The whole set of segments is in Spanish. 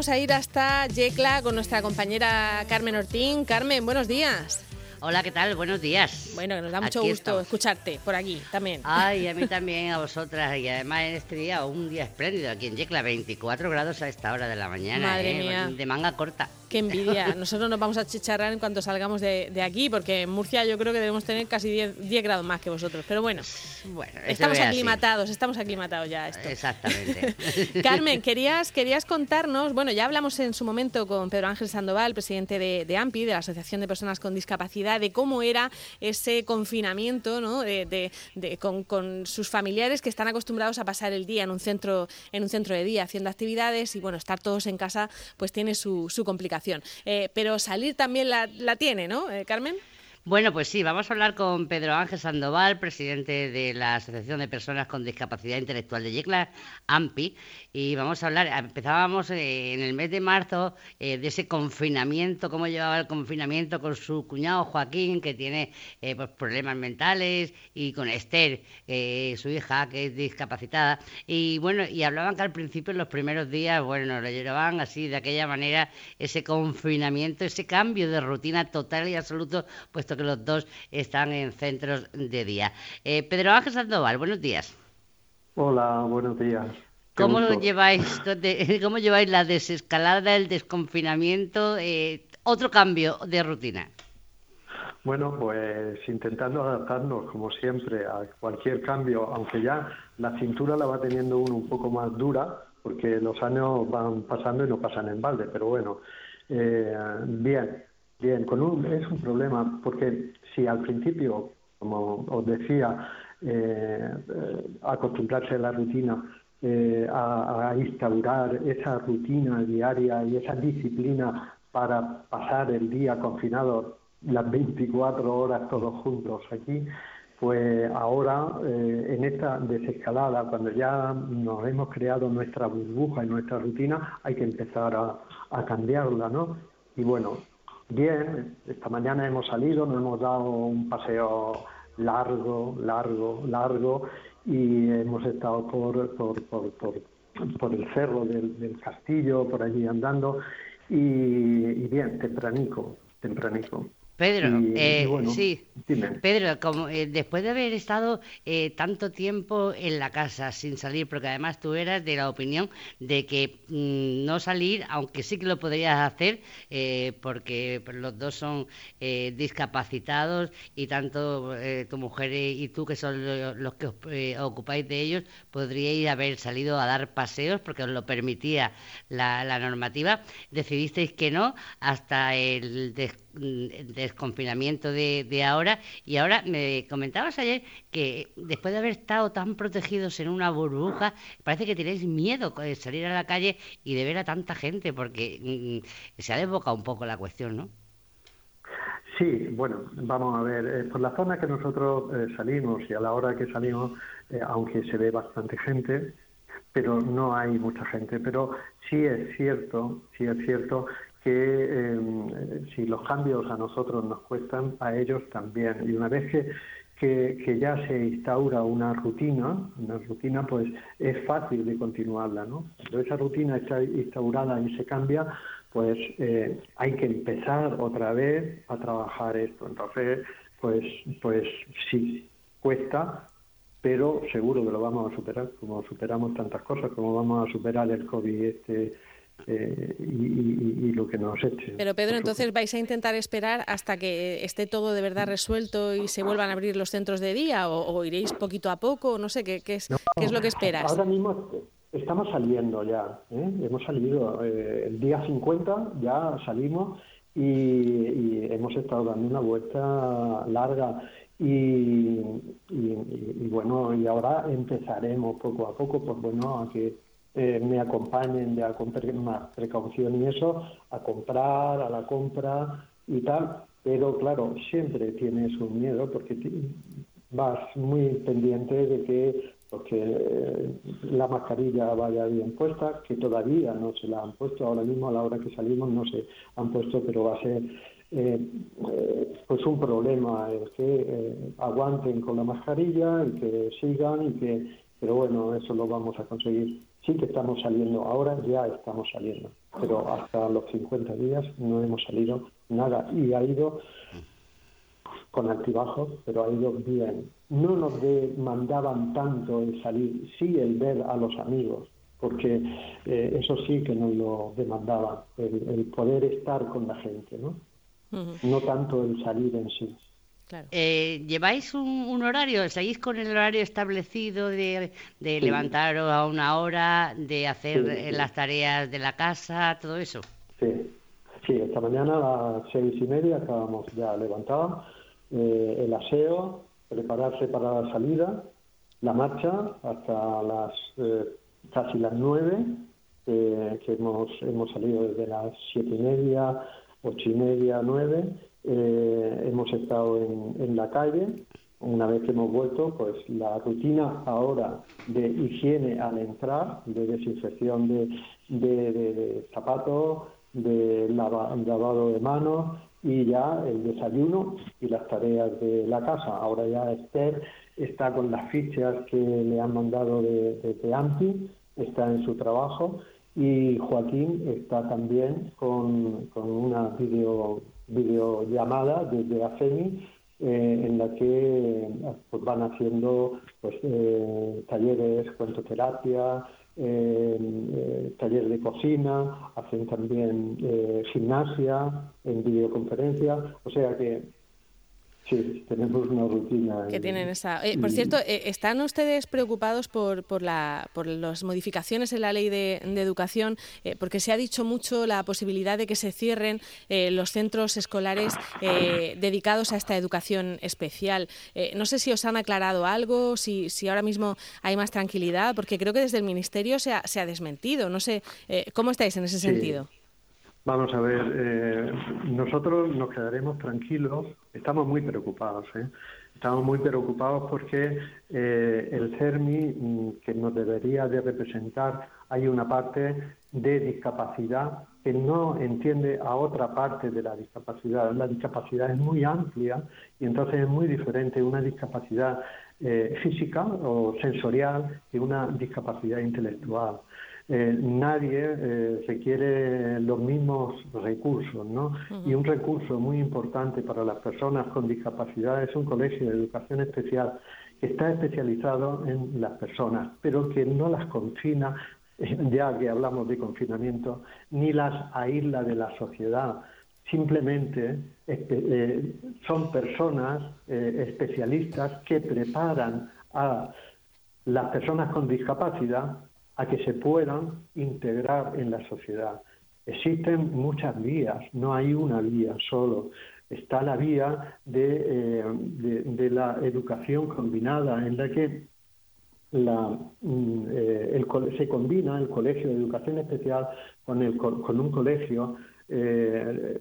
vamos a ir hasta Yecla con nuestra compañera Carmen Ortín. Carmen, buenos días. Hola, ¿qué tal? Buenos días. Bueno, nos da mucho gusto escucharte por aquí también. Ay, a mí también, a vosotras. Y además en este día, un día espléndido aquí en Yecla, 24 grados a esta hora de la mañana. Madre ¿eh? mía. De manga corta. Qué envidia. Nosotros nos vamos a chicharrar en cuanto salgamos de, aquí, porque en Murcia yo creo que debemos tener casi 10, 10 grados más que vosotros. Pero bueno, bueno estamos aclimatados, estamos aclimatados ya a esto. Exactamente. Carmen, querías, querías contarnos, bueno, ya hablamos en su momento con Pedro Ángel Sandoval, presidente de, AMPI, de la Asociación de Personas con Discapacidad, de cómo era ese confinamiento ¿no? de, con, con, sus familiares que están acostumbrados a pasar el día en un centro, en un centro de día haciendo actividades y bueno, estar todos en casa pues tiene su, su complicación. Eh, pero salir también la, la tiene, ¿no, eh, Carmen? Bueno, pues sí, vamos a hablar con Pedro Ángel Sandoval, presidente de la Asociación de Personas con Discapacidad Intelectual de Yecla, AMPI, y vamos a hablar, empezábamos eh, en el mes de marzo eh, de ese confinamiento, cómo llevaba el confinamiento con su cuñado Joaquín, que tiene eh, pues, problemas mentales, y con Esther, su hija, que es discapacitada, y bueno, y hablaban que al principio, en los primeros días, bueno, lo llevaban así, de aquella manera, ese confinamiento, ese cambio de rutina total y absoluto, pues que los dos están en centros de día. Eh, Pedro Ángel Sandoval, buenos días. Hola, buenos días. ¿Cómo lleváis, ¿Cómo lleváis la desescalada, el desconfinamiento, eh, otro cambio de rutina? Bueno, pues intentando adaptarnos, como siempre, a cualquier cambio, aunque ya la cintura la va teniendo uno un poco más dura, porque los años van pasando y no pasan en balde, pero bueno, eh, bien, Bien, con un, es un problema porque si al principio, como os decía, eh, eh, acostumbrarse a la rutina, eh, a, instaurar esa rutina diaria y esa disciplina para pasar el día confinado las 24 horas todos juntos aquí, pues ahora en esta desescalada, cuando ya nos hemos creado nuestra burbuja y nuestra rutina, hay que empezar a cambiarla, ¿no? Y bueno, Bien, esta mañana hemos salido, nos hemos dado un paseo largo, largo, largo y hemos estado por, por, por, por, el cerro del, castillo, por allí andando y bien, tempranico, tempranico. Pedro, eh, sí, Pedro, como, eh, después de haber estado eh, tanto tiempo en la casa sin salir, porque además tú eras de la opinión de que mm, no salir, aunque sí que lo podrías hacer, porque los dos son discapacitados y tanto tu mujer y tú, que son los que os ocupáis de ellos, podríais haber salido a dar paseos porque os lo permitía la, la normativa. Decidisteis que no hasta el Desconfinamiento de, ahora. Y ahora me comentabas ayer que después de haber estado tan protegidos en una burbuja, parece que tenéis miedo de salir a la calle y de ver a tanta gente, porque mm, se ha desbocado un poco la cuestión, ¿no? Sí, bueno, vamos a ver, eh, por la zona que nosotros eh, salimos y a la hora que salimos, eh, aunque se ve bastante gente, pero no hay mucha gente. Pero sí es cierto, sí es cierto que em, si los cambios a nosotros nos cuestan, a ellos también. Y una vez que, que, ya se instaura una rutina, una rutina pues es fácil de continuarla, ¿no? Cuando esa rutina está instaurada y se cambia, pues eh, hay que empezar otra vez a trabajar esto. Entonces, pues, pues sí, cuesta, pero seguro que lo vamos a superar, como superamos tantas cosas, como vamos a superar el COVID este eh, y, lo que nos eche. Pero Pedro, entonces vais a intentar esperar hasta que esté todo de verdad resuelto y se vuelvan a abrir los centros de día o, iréis poquito a poco, no sé, ¿qué, qué, es, ¿qué es lo que esperas? Ahora mismo estamos saliendo ya, ¿eh? hemos salido eh, el día 50, ya salimos y, hemos estado dando una vuelta larga y, y, bueno, y ahora empezaremos poco a poco, pues bueno, a que eh, me acompañen ya con más precaución y eso, a comprar, a la compra y tal, pero claro, siempre tienes un miedo porque vas muy pendiente de que porque eh, la mascarilla vaya bien puesta, que todavía no se la han puesto, ahora mismo a la hora que salimos no se han puesto, pero va a ser eh, pues un problema el que aguanten con la mascarilla y que sigan y que pero bueno, eso lo vamos a conseguir. Sí que estamos saliendo, ahora ya estamos saliendo, pero hasta los 50 días no hemos salido nada y ha ido con altibajos, pero ha ido bien. No nos demandaban tanto el salir, sí el ver a los amigos, porque eh, eso sí que nos lo demandaban, el, poder estar con la gente, ¿no? No tanto el salir en sí. Eh, ¿Lleváis un, horario? ¿Seguís con el horario establecido de, levantaros a una hora, de hacer las tareas de la casa, todo eso? Sí, sí esta mañana a las seis y media acabamos ya levantados, eh, el aseo, prepararse para la salida, la marcha hasta las eh, casi las nueve, que hemos, hemos salido desde las siete y media, ocho y media, nueve eh, hemos estado en, la calle. Una vez que hemos vuelto, pues la rutina ahora de higiene al entrar, de desinfección de, de, zapatos, de lavado de manos y ya el desayuno y las tareas de la casa. Ahora ya Esther está con las fichas que le han mandado de, de, AMPI, está en su trabajo y Joaquín está también con, con una video videollamada desde AFEMI eh, en la que pues, van haciendo pues, eh, talleres, cuentoterapia, eh, taller de cocina, hacen también gimnasia en videoconferencia, o sea que Sí, tenemos una rutina. Que tienen esa. Eh, por cierto, eh, ¿están ustedes preocupados por, por, la, por las modificaciones en la ley de, educación? Eh, porque se ha dicho mucho la posibilidad de que se cierren los centros escolares dedicados a esta educación especial. no sé si os han aclarado algo, si, si ahora mismo hay más tranquilidad, porque creo que desde el Ministerio se ha, se ha desmentido. No sé, ¿cómo estáis en ese sentido? Vamos a ver, eh, nosotros nos quedaremos tranquilos, estamos muy preocupados, ¿eh? estamos muy preocupados porque eh, el CERMI, mm, que nos debería de representar, hay una parte de discapacidad que no entiende a otra parte de la discapacidad. La discapacidad es muy amplia y entonces es muy diferente una discapacidad física o sensorial que una discapacidad intelectual. Eh, nadie eh, requiere los mismos recursos, ¿no? Y un recurso muy importante para las personas con discapacidad es un colegio de educación especial que está especializado en las personas, pero que no las confina, ya que hablamos de confinamiento, ni las aísla de la sociedad. Simplemente eh, son personas especialistas que preparan a las personas con discapacidad a que se puedan integrar en la sociedad. Existen muchas vías, no hay una vía solo. Está la vía de, eh, la educación combinada, en la que mm, eh, se combina el colegio de educación especial con, el, con un colegio, eh,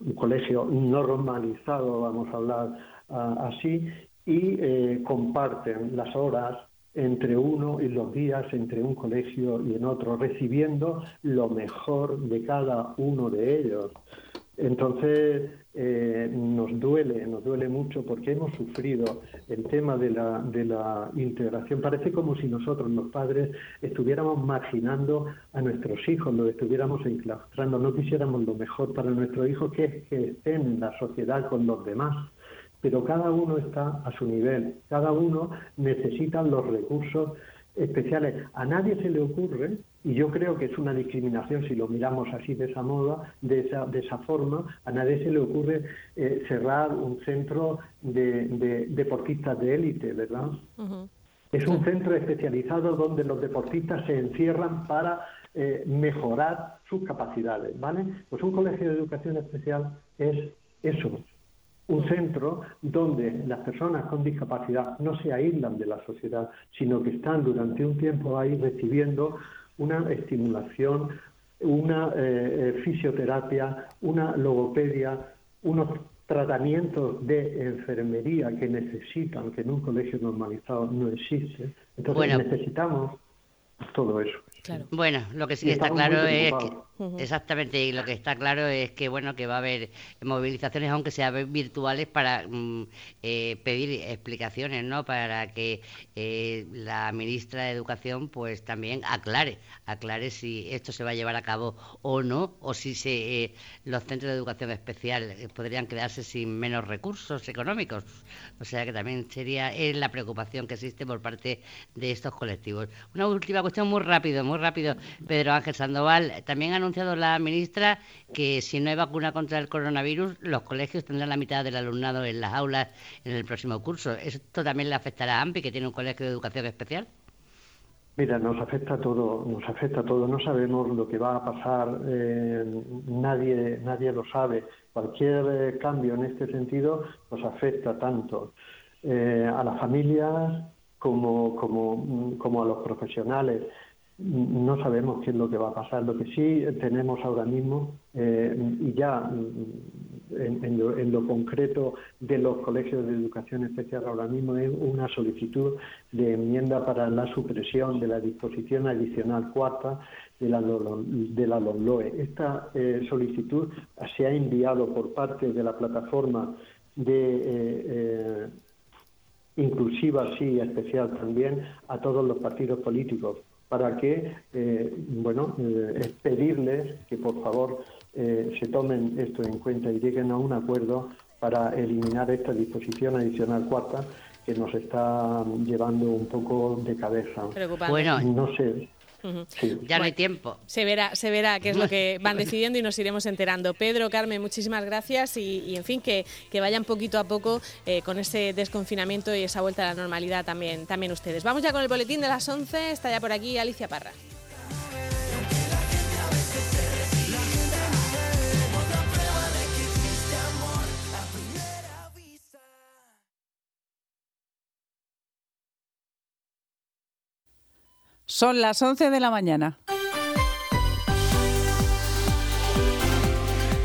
un colegio normalizado, vamos a hablar ah, así, y comparten las horas entre uno y los días entre un colegio y en otro, recibiendo lo mejor de cada uno de ellos. Entonces eh, nos duele, nos duele mucho porque hemos sufrido el tema de la, de la integración. Parece como si nosotros, los padres, estuviéramos marginando a nuestros hijos, los estuviéramos enclaustrando, no quisiéramos lo mejor para nuestros hijos, que es que estén en la sociedad con los demás pero cada uno está a su nivel, cada uno necesita los recursos especiales. A nadie se le ocurre, y yo creo que es una discriminación si lo miramos así de esa moda, de esa, de esa forma, a nadie se le ocurre eh, cerrar un centro de, deportistas de élite, ¿verdad? Es un centro especializado donde los deportistas se encierran para eh, mejorar sus capacidades, ¿vale? Pues un colegio de educación especial es eso, un centro donde las personas con discapacidad no se aíslan de la sociedad, sino que están durante un tiempo ahí recibiendo una estimulación, una eh, eh, fisioterapia, una logopedia, unos tratamientos de enfermería que necesitan, que en un colegio normalizado no existe. Entonces necesitamos todo eso. Bueno, lo que sí está claro es que Exactamente, y lo que está claro es que bueno que va a haber movilizaciones, aunque sean virtuales, para mm, eh, pedir explicaciones, ¿no? Para que eh, la ministra de Educación, pues también aclare, aclare si esto se va a llevar a cabo o no, o si se, eh, los centros de educación especial podrían quedarse sin menos recursos económicos. O sea que también sería es la preocupación que existe por parte de estos colectivos. Una última cuestión muy rápido, muy rápido, Pedro Ángel Sandoval. También han anunciado la ministra que si no hay vacuna contra el coronavirus, los colegios tendrán la mitad del alumnado en las aulas en el próximo curso. ¿Esto también le afectará a AMPI, que tiene un colegio de educación especial? Mira, nos afecta a todo, nos afecta a todo. No sabemos lo que va a pasar, eh, nadie, nadie lo sabe. Cualquier eh, cambio en este sentido nos afecta tanto eh, a las familias como, como, como a los profesionales no sabemos qué es lo que va a pasar. Lo que sí tenemos ahora mismo, eh, y ya mm, en, lo, concreto de los colegios de educación especial ahora mismo, es una solicitud de enmienda para la supresión de la disposición adicional cuarta de la, de la LOMLOE. Esta eh, solicitud se ha enviado por parte de la plataforma de eh, inclusiva, sí, especial también, a todos los partidos políticos para que, eh, bueno, eh, pedirles que por favor eh, se tomen esto en cuenta y lleguen a un acuerdo para eliminar esta disposición adicional cuarta que nos está llevando un poco de cabeza. Bueno, no sé, ya no hay tiempo. Se verá, se verá qué es lo que van decidiendo y nos iremos enterando. Pedro, Carmen, muchísimas gracias y, en fin, que, que, vayan poquito a poco eh, con ese desconfinamiento y esa vuelta a la normalidad también, también ustedes. Vamos ya con el boletín de las 11, está ya por aquí Alicia Parra. Son las 11 de la mañana.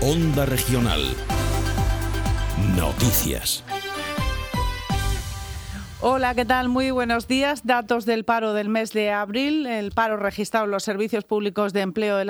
Onda Regional. Noticias. Hola, ¿qué tal? Muy buenos días. Datos del paro del mes de abril. El paro registrado en los servicios públicos de empleo de la